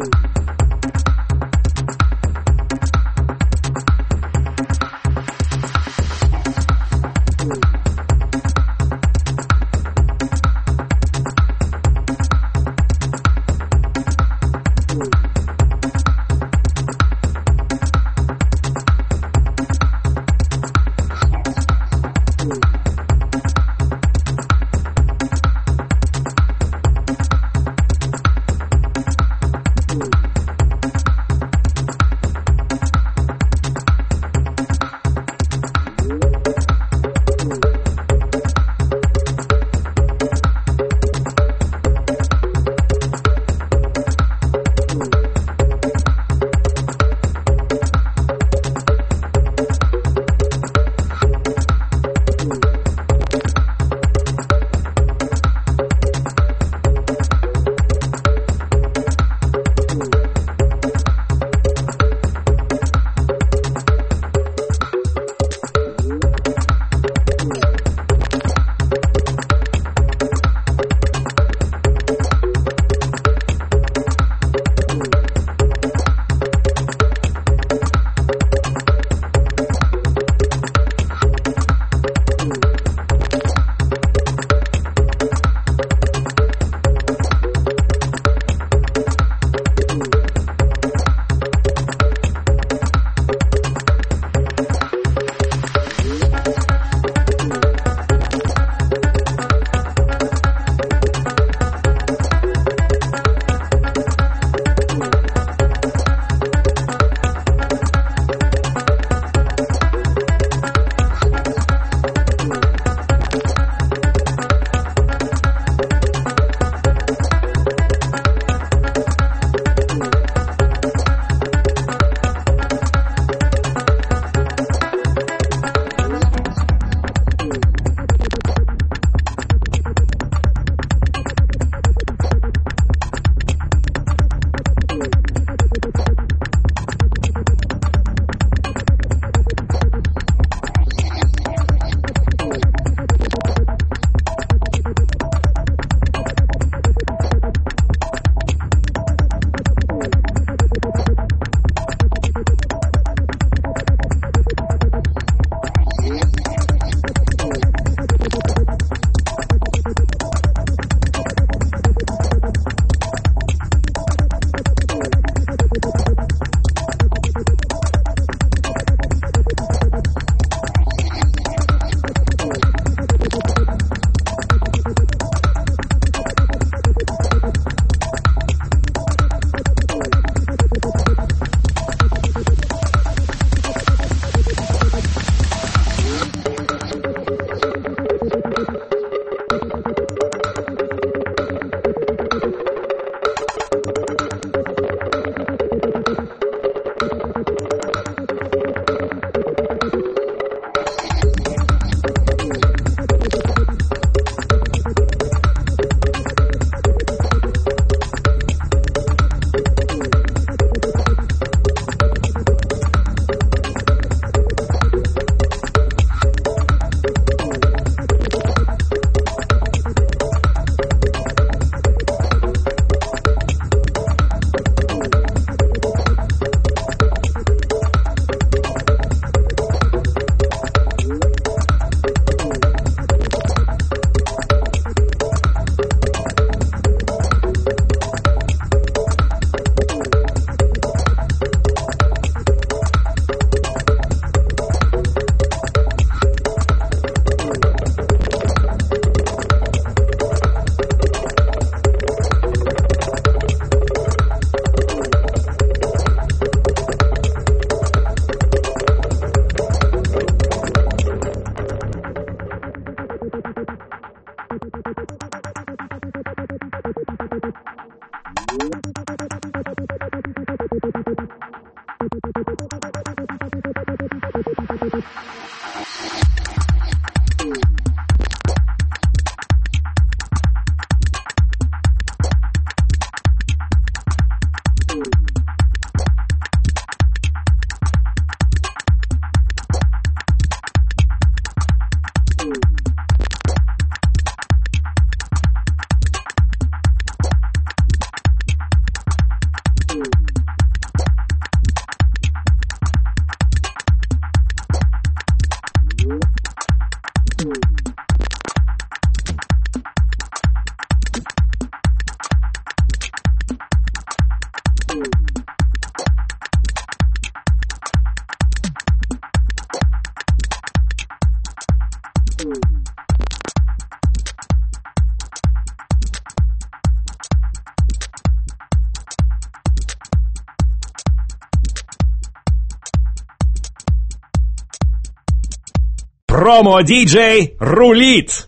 Thank you. Промо-диджей рулит!